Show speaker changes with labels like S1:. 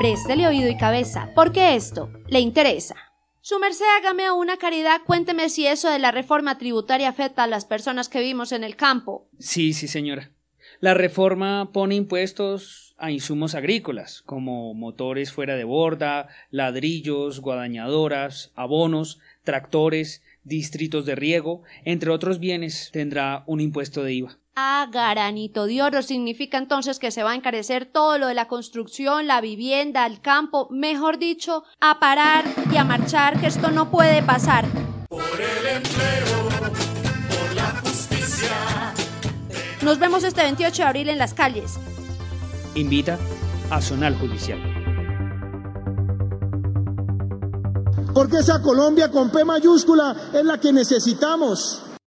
S1: Préstele oído y cabeza, porque esto le interesa. Su merced, hágame una caridad, cuénteme si eso de la reforma tributaria afecta a las personas que vivimos en el campo.
S2: Sí, sí, señora. La reforma pone impuestos a insumos agrícolas, como motores fuera de borda, ladrillos, guadañadoras, abonos, tractores, distritos de riego, entre otros bienes, tendrá un impuesto de IVA.
S1: Ah, garanito de oro significa entonces que se va a encarecer todo lo de la construcción, la vivienda, el campo, mejor dicho, a parar y a marchar, que esto no puede pasar. Por el empleo, por la justicia. Nos vemos este 28 de abril en las calles.
S2: Invita a Zonal Judicial.
S3: Porque esa Colombia con P mayúscula es la que necesitamos